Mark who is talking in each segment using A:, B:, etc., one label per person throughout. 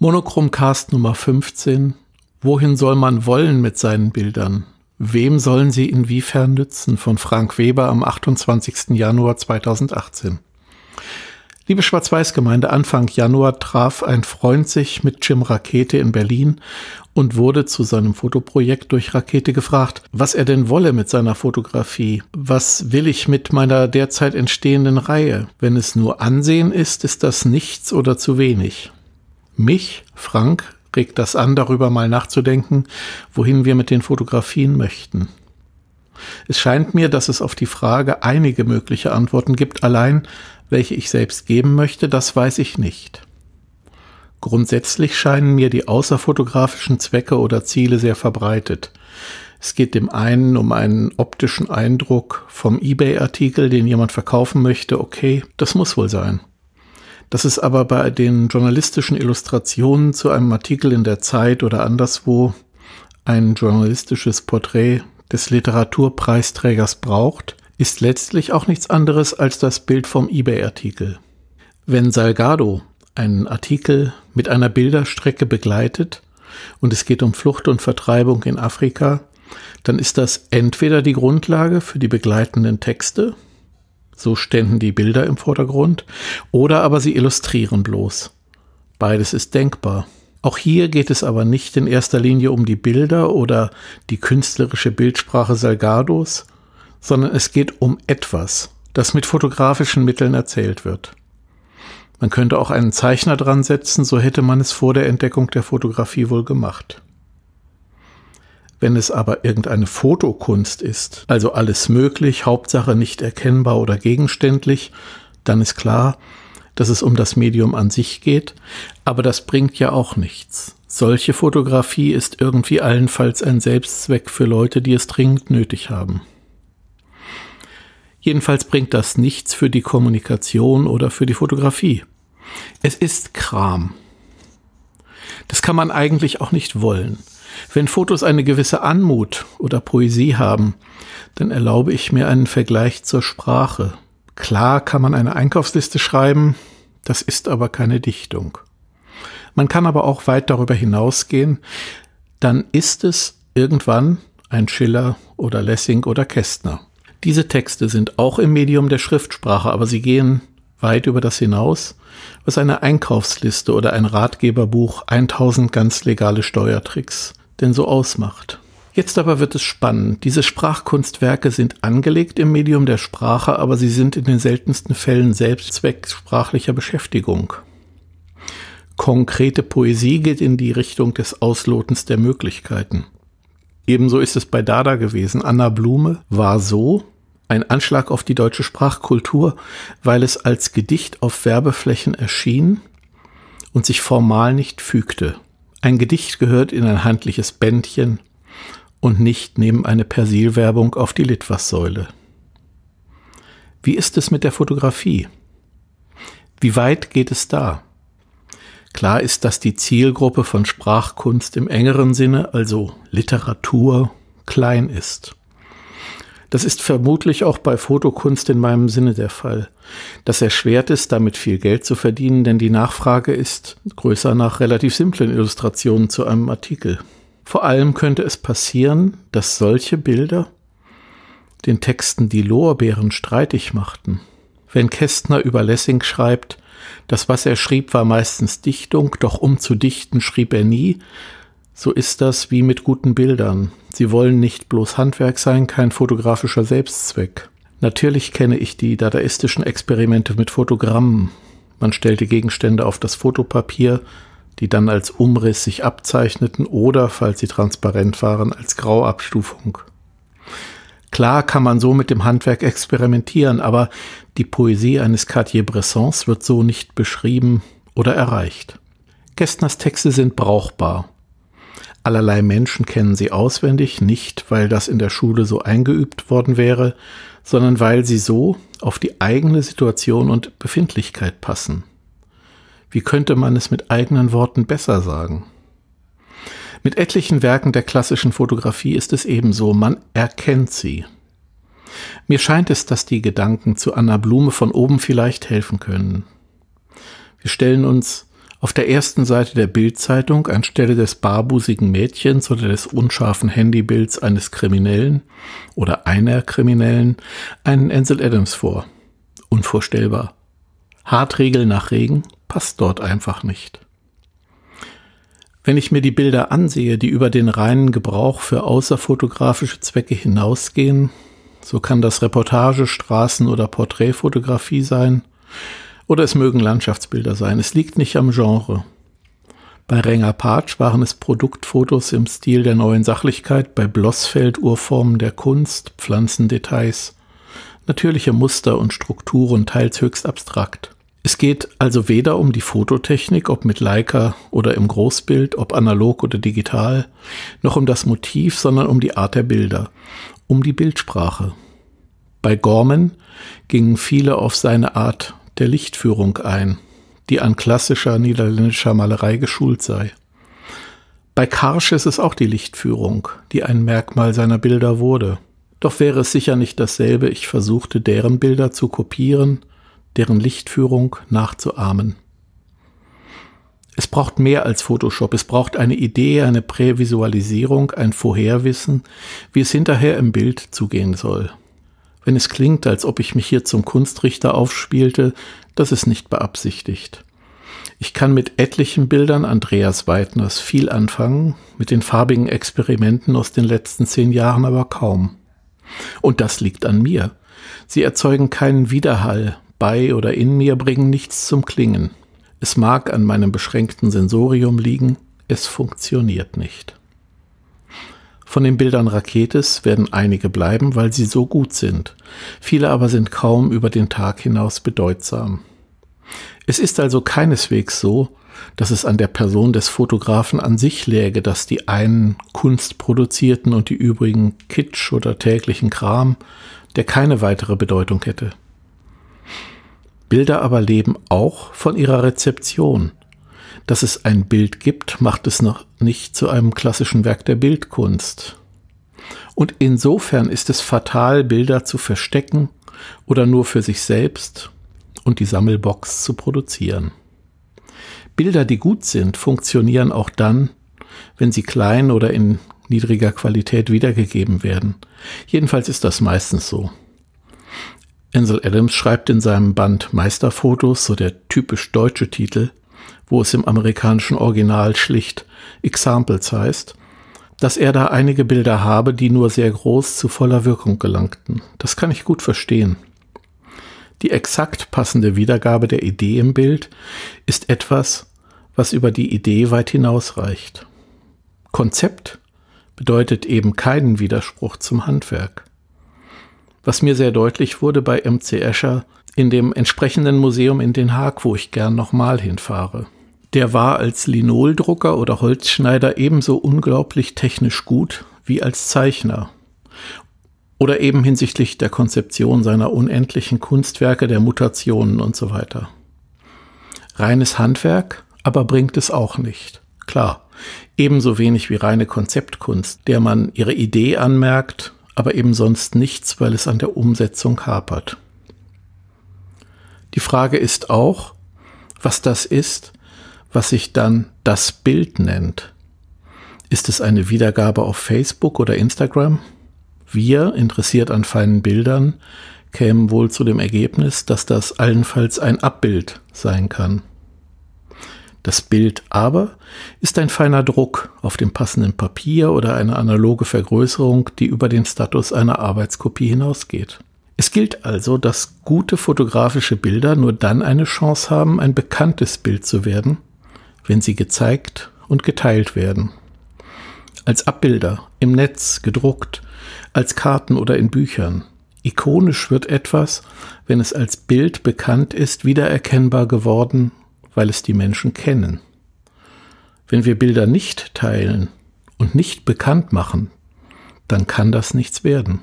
A: Monochromcast Nummer 15. Wohin soll man wollen mit seinen Bildern? Wem sollen sie inwiefern nützen? Von Frank Weber am 28. Januar 2018. Liebe Schwarz-Weiß-Gemeinde, Anfang Januar traf ein Freund sich mit Jim Rakete in Berlin und wurde zu seinem Fotoprojekt durch Rakete gefragt, was er denn wolle mit seiner Fotografie. Was will ich mit meiner derzeit entstehenden Reihe? Wenn es nur Ansehen ist, ist das nichts oder zu wenig. Mich, Frank, regt das an, darüber mal nachzudenken, wohin wir mit den Fotografien möchten. Es scheint mir, dass es auf die Frage einige mögliche Antworten gibt, allein welche ich selbst geben möchte, das weiß ich nicht. Grundsätzlich scheinen mir die außerfotografischen Zwecke oder Ziele sehr verbreitet. Es geht dem einen um einen optischen Eindruck vom eBay-Artikel, den jemand verkaufen möchte, okay, das muss wohl sein. Dass es aber bei den journalistischen Illustrationen zu einem Artikel in der Zeit oder anderswo ein journalistisches Porträt des Literaturpreisträgers braucht, ist letztlich auch nichts anderes als das Bild vom eBay-Artikel. Wenn Salgado einen Artikel mit einer Bilderstrecke begleitet und es geht um Flucht und Vertreibung in Afrika, dann ist das entweder die Grundlage für die begleitenden Texte so ständen die Bilder im Vordergrund, oder aber sie illustrieren bloß. Beides ist denkbar. Auch hier geht es aber nicht in erster Linie um die Bilder oder die künstlerische Bildsprache Salgados, sondern es geht um etwas, das mit fotografischen Mitteln erzählt wird. Man könnte auch einen Zeichner dran setzen, so hätte man es vor der Entdeckung der Fotografie wohl gemacht. Wenn es aber irgendeine Fotokunst ist, also alles möglich, Hauptsache nicht erkennbar oder gegenständlich, dann ist klar, dass es um das Medium an sich geht, aber das bringt ja auch nichts. Solche Fotografie ist irgendwie allenfalls ein Selbstzweck für Leute, die es dringend nötig haben. Jedenfalls bringt das nichts für die Kommunikation oder für die Fotografie. Es ist Kram. Das kann man eigentlich auch nicht wollen. Wenn Fotos eine gewisse Anmut oder Poesie haben, dann erlaube ich mir einen Vergleich zur Sprache. Klar kann man eine Einkaufsliste schreiben, das ist aber keine Dichtung. Man kann aber auch weit darüber hinausgehen, dann ist es irgendwann ein Schiller oder Lessing oder Kästner. Diese Texte sind auch im Medium der Schriftsprache, aber sie gehen weit über das hinaus, was eine Einkaufsliste oder ein Ratgeberbuch 1000 ganz legale Steuertricks denn so ausmacht. Jetzt aber wird es spannend. Diese Sprachkunstwerke sind angelegt im Medium der Sprache, aber sie sind in den seltensten Fällen selbst Zweck sprachlicher Beschäftigung. Konkrete Poesie geht in die Richtung des Auslotens der Möglichkeiten. Ebenso ist es bei Dada gewesen. Anna Blume war so ein Anschlag auf die deutsche Sprachkultur, weil es als Gedicht auf Werbeflächen erschien und sich formal nicht fügte. Ein Gedicht gehört in ein handliches Bändchen und nicht neben eine Persilwerbung auf die Litwassäule. Wie ist es mit der Fotografie? Wie weit geht es da? Klar ist, dass die Zielgruppe von Sprachkunst im engeren Sinne, also Literatur, klein ist. Das ist vermutlich auch bei Fotokunst in meinem Sinne der Fall. Das erschwert es, damit viel Geld zu verdienen, denn die Nachfrage ist größer nach relativ simplen Illustrationen zu einem Artikel. Vor allem könnte es passieren, dass solche Bilder den Texten die Lorbeeren streitig machten. Wenn Kästner über Lessing schreibt, das, was er schrieb, war meistens Dichtung, doch um zu dichten schrieb er nie, so ist das wie mit guten Bildern. Sie wollen nicht bloß Handwerk sein, kein fotografischer Selbstzweck. Natürlich kenne ich die dadaistischen Experimente mit Fotogrammen. Man stellte Gegenstände auf das Fotopapier, die dann als Umriss sich abzeichneten oder, falls sie transparent waren, als Grauabstufung. Klar kann man so mit dem Handwerk experimentieren, aber die Poesie eines Cartier-Bressons wird so nicht beschrieben oder erreicht. Kästners Texte sind brauchbar. Allerlei Menschen kennen sie auswendig, nicht weil das in der Schule so eingeübt worden wäre, sondern weil sie so auf die eigene Situation und Befindlichkeit passen. Wie könnte man es mit eigenen Worten besser sagen? Mit etlichen Werken der klassischen Fotografie ist es ebenso, man erkennt sie. Mir scheint es, dass die Gedanken zu Anna Blume von oben vielleicht helfen können. Wir stellen uns Auf der ersten Seite der Bildzeitung anstelle des barbusigen Mädchens oder des unscharfen Handybilds eines Kriminellen oder einer Kriminellen einen Ansel Adams vor. Unvorstellbar. Hartregel nach Regen passt dort einfach nicht. Wenn ich mir die Bilder ansehe, die über den reinen Gebrauch für außerfotografische Zwecke hinausgehen, so kann das Reportage, Straßen- oder Porträtfotografie sein, oder es mögen Landschaftsbilder sein. Es liegt nicht am Genre. Bei Renger Patsch waren es Produktfotos im Stil der neuen Sachlichkeit, bei Blossfeld Urformen der Kunst, Pflanzendetails, natürliche Muster und Strukturen, teils höchst abstrakt. Es geht also weder um die Fototechnik, ob mit Leica oder im Großbild, ob analog oder digital, noch um das Motiv, sondern um die Art der Bilder, um die Bildsprache. Bei Gorman gingen viele auf seine Art der Lichtführung ein, die an klassischer niederländischer Malerei geschult sei. Bei Karsch ist es auch die Lichtführung, die ein Merkmal seiner Bilder wurde. Doch wäre es sicher nicht dasselbe, ich versuchte deren Bilder zu kopieren, deren Lichtführung nachzuahmen. Es braucht mehr als Photoshop, es braucht eine Idee, eine Prävisualisierung, ein Vorherwissen, wie es hinterher im Bild zugehen soll. Wenn es klingt, als ob ich mich hier zum Kunstrichter aufspielte, das ist nicht beabsichtigt. Ich kann mit etlichen Bildern Andreas Weidners viel anfangen, mit den farbigen Experimenten aus den letzten zehn Jahren aber kaum. Und das liegt an mir. Sie erzeugen keinen Widerhall, bei oder in mir bringen nichts zum Klingen. Es mag an meinem beschränkten Sensorium liegen, es funktioniert nicht. Von den Bildern Raketes werden einige bleiben, weil sie so gut sind. Viele aber sind kaum über den Tag hinaus bedeutsam. Es ist also keineswegs so, dass es an der Person des Fotografen an sich läge, dass die einen Kunst produzierten und die übrigen Kitsch oder täglichen Kram, der keine weitere Bedeutung hätte. Bilder aber leben auch von ihrer Rezeption, dass es ein Bild gibt, macht es noch nicht zu einem klassischen Werk der Bildkunst. Und insofern ist es fatal, Bilder zu verstecken oder nur für sich selbst und die Sammelbox zu produzieren. Bilder, die gut sind, funktionieren auch dann, wenn sie klein oder in niedriger Qualität wiedergegeben werden. Jedenfalls ist das meistens so. Ansel Adams schreibt in seinem Band Meisterfotos, so der typisch deutsche Titel, wo es im amerikanischen Original schlicht Examples heißt, dass er da einige Bilder habe, die nur sehr groß zu voller Wirkung gelangten. Das kann ich gut verstehen. Die exakt passende Wiedergabe der Idee im Bild ist etwas, was über die Idee weit hinausreicht. Konzept bedeutet eben keinen Widerspruch zum Handwerk. Was mir sehr deutlich wurde bei MC Escher in dem entsprechenden Museum in Den Haag, wo ich gern nochmal hinfahre der war als Linoldrucker oder Holzschneider ebenso unglaublich technisch gut wie als Zeichner. Oder eben hinsichtlich der Konzeption seiner unendlichen Kunstwerke, der Mutationen und so weiter. Reines Handwerk aber bringt es auch nicht. Klar, ebenso wenig wie reine Konzeptkunst, der man ihre Idee anmerkt, aber eben sonst nichts, weil es an der Umsetzung hapert. Die Frage ist auch, was das ist, was sich dann das Bild nennt. Ist es eine Wiedergabe auf Facebook oder Instagram? Wir, interessiert an feinen Bildern, kämen wohl zu dem Ergebnis, dass das allenfalls ein Abbild sein kann. Das Bild aber ist ein feiner Druck auf dem passenden Papier oder eine analoge Vergrößerung, die über den Status einer Arbeitskopie hinausgeht. Es gilt also, dass gute fotografische Bilder nur dann eine Chance haben, ein bekanntes Bild zu werden, wenn sie gezeigt und geteilt werden. Als Abbilder, im Netz, gedruckt, als Karten oder in Büchern. Ikonisch wird etwas, wenn es als Bild bekannt ist, wiedererkennbar geworden, weil es die Menschen kennen. Wenn wir Bilder nicht teilen und nicht bekannt machen, dann kann das nichts werden.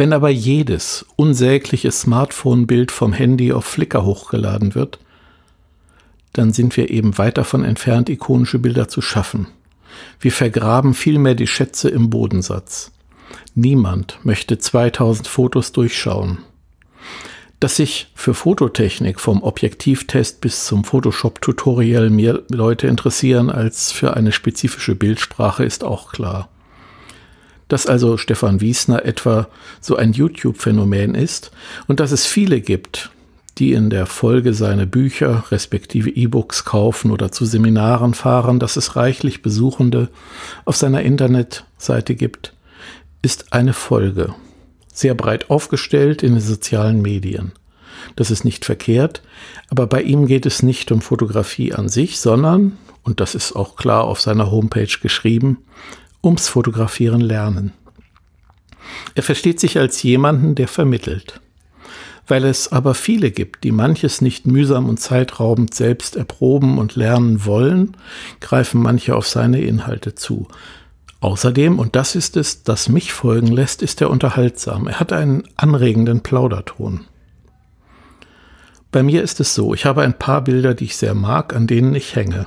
A: Wenn aber jedes unsägliche Smartphone-Bild vom Handy auf Flickr hochgeladen wird, dann sind wir eben weit davon entfernt, ikonische Bilder zu schaffen. Wir vergraben vielmehr die Schätze im Bodensatz. Niemand möchte 2000 Fotos durchschauen. Dass sich für Fototechnik vom Objektivtest bis zum Photoshop-Tutorial mehr Leute interessieren als für eine spezifische Bildsprache, ist auch klar. Dass also Stefan Wiesner etwa so ein YouTube-Phänomen ist und dass es viele gibt, die in der Folge seine Bücher respektive E-Books kaufen oder zu Seminaren fahren, dass es reichlich Besuchende auf seiner Internetseite gibt, ist eine Folge sehr breit aufgestellt in den sozialen Medien. Das ist nicht verkehrt, aber bei ihm geht es nicht um Fotografie an sich, sondern, und das ist auch klar auf seiner Homepage geschrieben, ums Fotografieren lernen. Er versteht sich als jemanden, der vermittelt. Weil es aber viele gibt, die manches nicht mühsam und zeitraubend selbst erproben und lernen wollen, greifen manche auf seine Inhalte zu. Außerdem, und das ist es, das mich folgen lässt, ist er unterhaltsam. Er hat einen anregenden Plauderton. Bei mir ist es so, ich habe ein paar Bilder, die ich sehr mag, an denen ich hänge.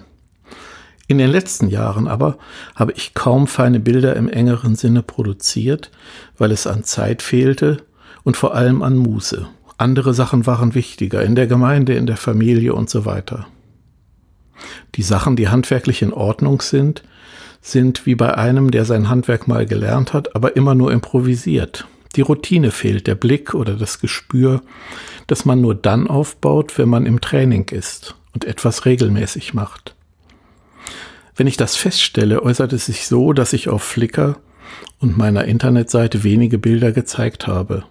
A: In den letzten Jahren aber habe ich kaum feine Bilder im engeren Sinne produziert, weil es an Zeit fehlte und vor allem an Muße. Andere Sachen waren wichtiger, in der Gemeinde, in der Familie und so weiter. Die Sachen, die handwerklich in Ordnung sind, sind wie bei einem, der sein Handwerk mal gelernt hat, aber immer nur improvisiert. Die Routine fehlt, der Blick oder das Gespür, das man nur dann aufbaut, wenn man im Training ist und etwas regelmäßig macht. Wenn ich das feststelle, äußert es sich so, dass ich auf Flickr und meiner Internetseite wenige Bilder gezeigt habe.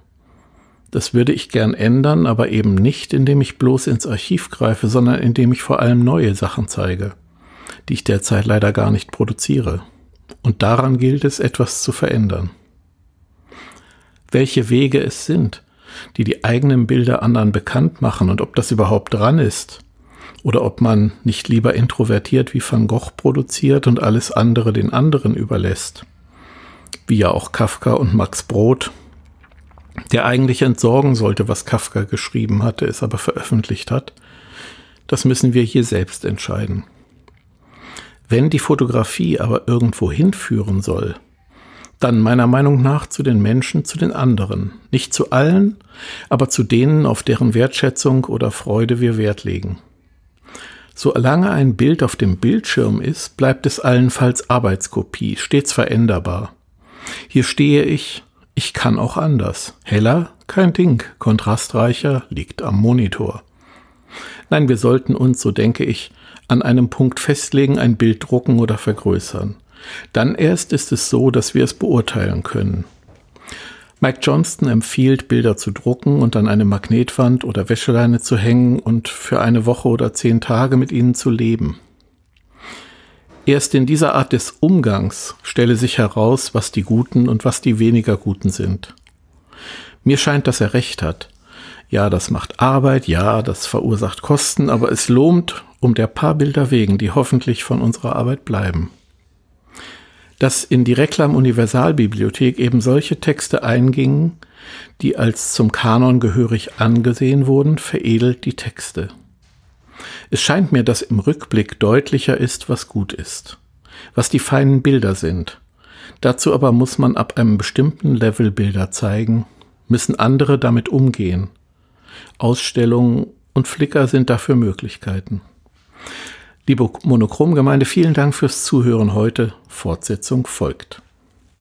A: Das würde ich gern ändern, aber eben nicht, indem ich bloß ins Archiv greife, sondern indem ich vor allem neue Sachen zeige die ich derzeit leider gar nicht produziere. Und daran gilt es, etwas zu verändern. Welche Wege es sind, die die eigenen Bilder anderen bekannt machen und ob das überhaupt dran ist, oder ob man nicht lieber introvertiert wie Van Gogh produziert und alles andere den anderen überlässt, wie ja auch Kafka und Max Brod, der eigentlich entsorgen sollte, was Kafka geschrieben hatte, es aber veröffentlicht hat, das müssen wir hier selbst entscheiden. Wenn die Fotografie aber irgendwo hinführen soll, dann meiner Meinung nach zu den Menschen, zu den anderen. Nicht zu allen, aber zu denen, auf deren Wertschätzung oder Freude wir Wert legen. Solange ein Bild auf dem Bildschirm ist, bleibt es allenfalls Arbeitskopie, stets veränderbar. Hier stehe ich, ich kann auch anders. Heller, kein Ding, kontrastreicher, liegt am Monitor. Nein, wir sollten uns, so denke ich, an einem Punkt festlegen, ein Bild drucken oder vergrößern. Dann erst ist es so, dass wir es beurteilen können. Mike Johnston empfiehlt, Bilder zu drucken und an eine Magnetwand oder Wäscheleine zu hängen und für eine Woche oder zehn Tage mit ihnen zu leben. Erst in dieser Art des Umgangs stelle sich heraus, was die Guten und was die weniger Guten sind. Mir scheint, dass er recht hat. Ja, das macht Arbeit, ja, das verursacht Kosten, aber es lohnt um der paar Bilder wegen, die hoffentlich von unserer Arbeit bleiben. Dass in die Reklam Universalbibliothek eben solche Texte eingingen, die als zum Kanon gehörig angesehen wurden, veredelt die Texte. Es scheint mir, dass im Rückblick deutlicher ist, was gut ist, was die feinen Bilder sind. Dazu aber muss man ab einem bestimmten Level Bilder zeigen, müssen andere damit umgehen. Ausstellungen und Flickr sind dafür Möglichkeiten. Liebe Monochromgemeinde, vielen Dank fürs Zuhören heute. Fortsetzung folgt.